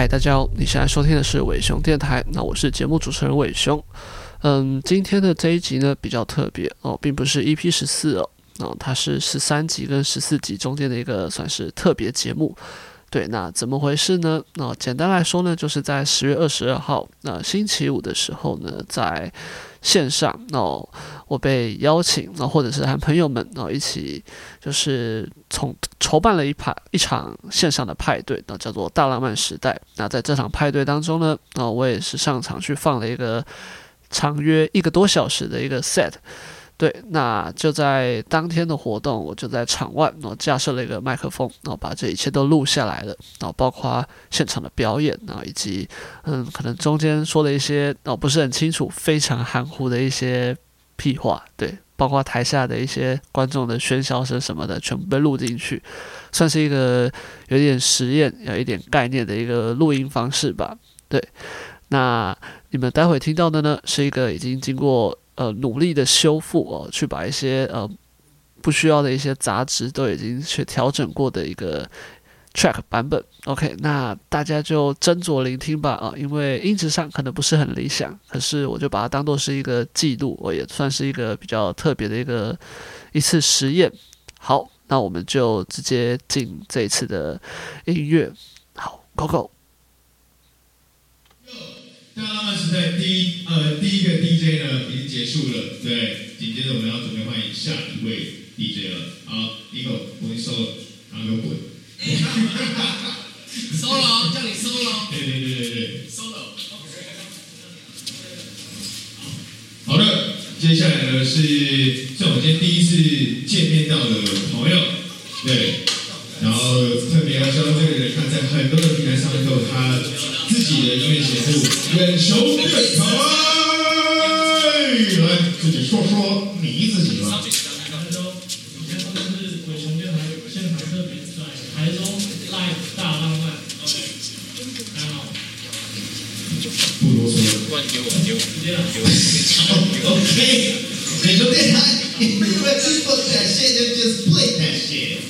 嗨，大家好，你现在收听的是伟雄电台，那我是节目主持人伟雄。嗯，今天的这一集呢比较特别哦，并不是 EP 十四哦，哦，它是十三集跟十四集中间的一个算是特别节目。对，那怎么回事呢？那、简单来说呢，就是在十月二十二号，那、星期五的时候呢，在线上，那，我被邀请，那、或者是和朋友们，然、后一起，就是从筹办了一派一场线上的派对，那、叫做大浪漫时代。那在这场派对当中呢，那、我也是上场去放了一个长约一个多小时的一个 set。对，那就在当天的活动，我就在场外，然后架设了一个麦克风，然后把这一切都录下来了，然后包括现场的表演，然后以及嗯，可能中间说的一些哦不是很清楚、非常含糊的一些屁话，对，包括台下的一些观众的喧嚣声什么的，全部被录进去，算是一个有点实验、有一点概念的一个录音方式吧。对，那你们待会听到的呢，是一个已经经过。呃，努力的修复哦，去把一些呃不需要的一些杂质都已经去调整过的一个 track 版本。OK，那大家就斟酌聆听吧啊，因为音质上可能不是很理想，可是我就把它当做是一个记录，我也算是一个比较特别的一个一次实验。好，那我们就直接进这一次的音乐。好，Go Go。大浪漫时代第一呃第一个 DJ 呢已经结束了，对，紧接着我们要准备欢迎下一位 DJ 了。好，Nico，我给你收了，然后给我滚。收了，叫你收了。对对对对对，收了。好的，接下来呢是像我今天第一次见面到的目，远雄电台，来自己说说你自己吧。台中，以前都是鬼雄电台现场特别在台中 live 大浪漫。大家好。不啰嗦。不然给我，给我，直接来，给我，给我。OK，鬼雄电台，你们直播展现的就是 play that shit。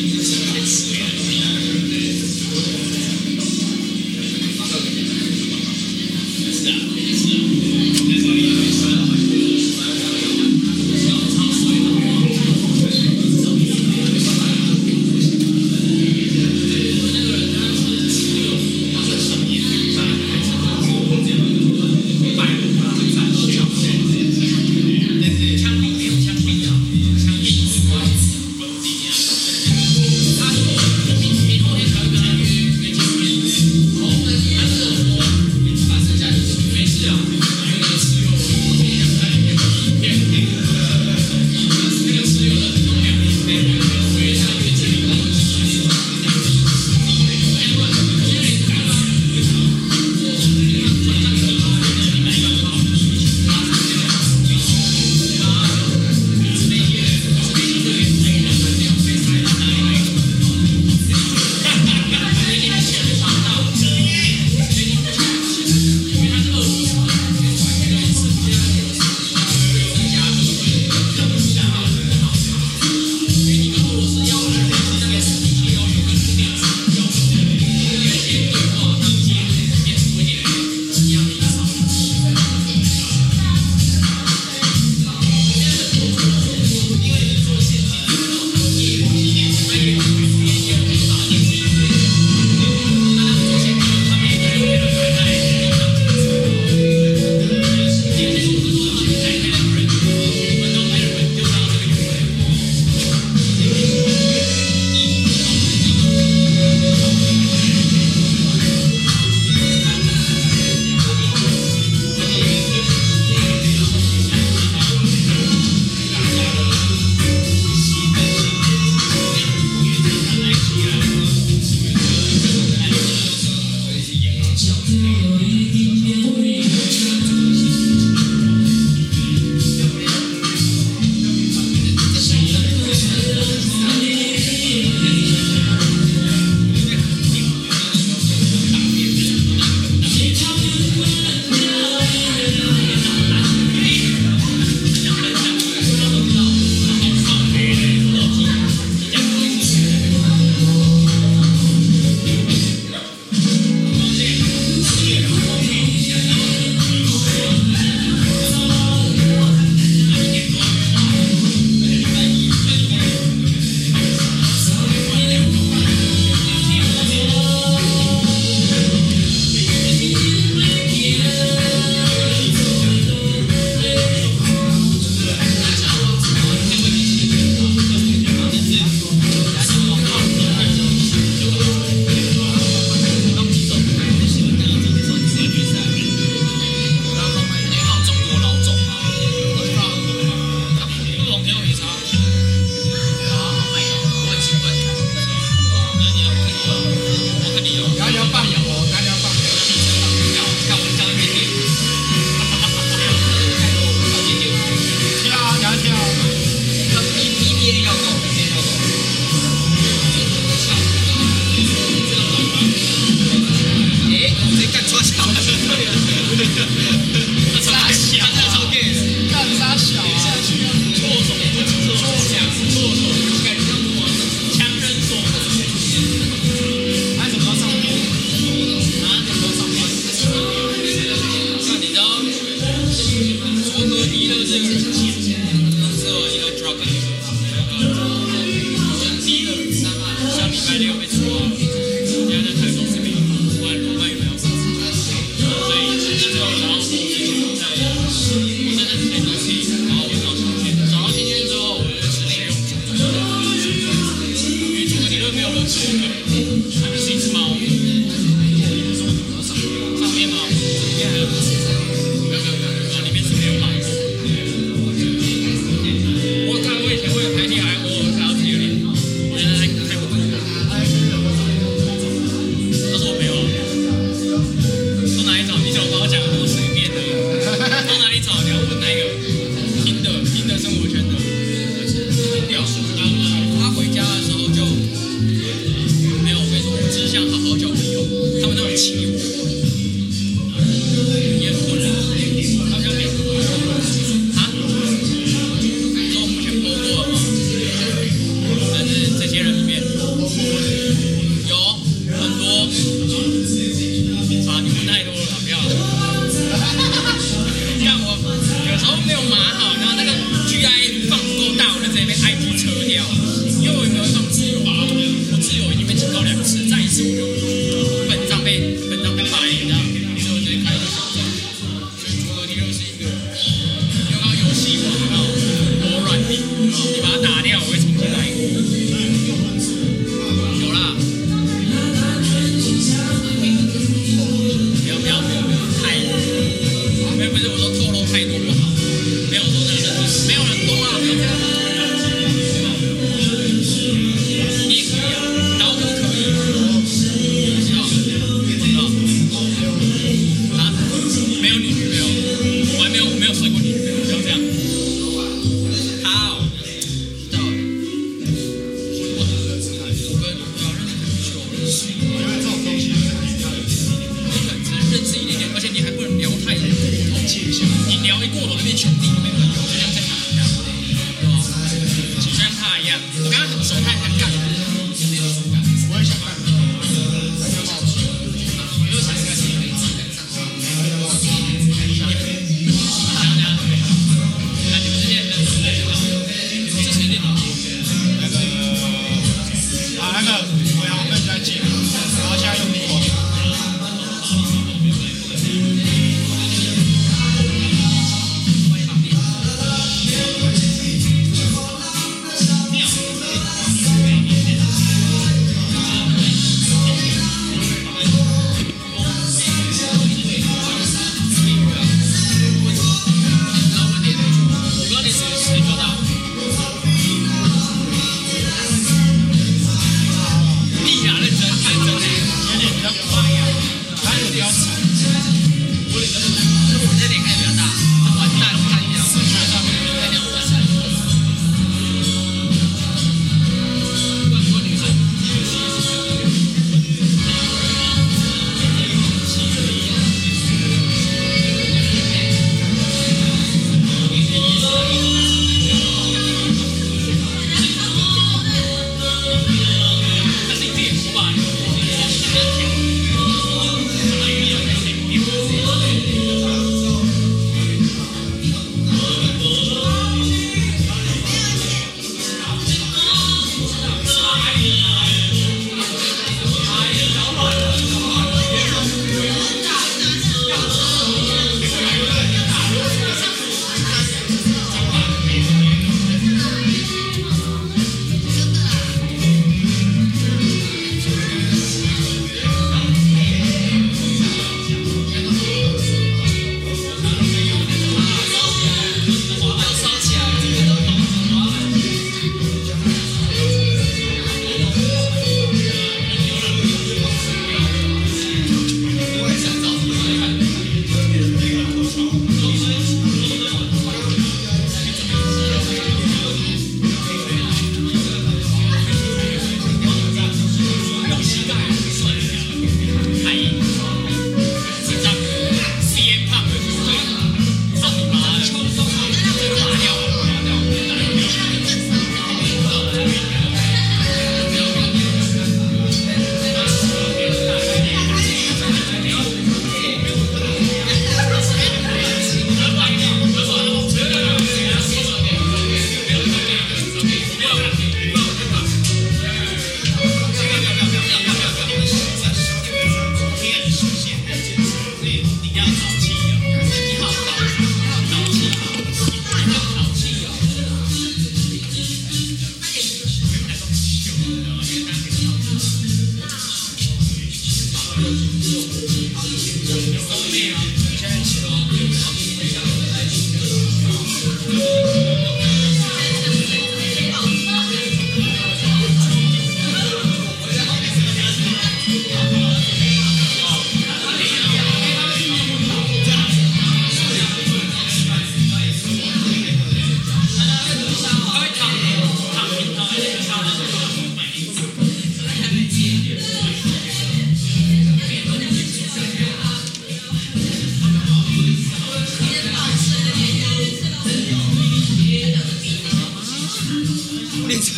Jesus.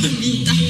Amita.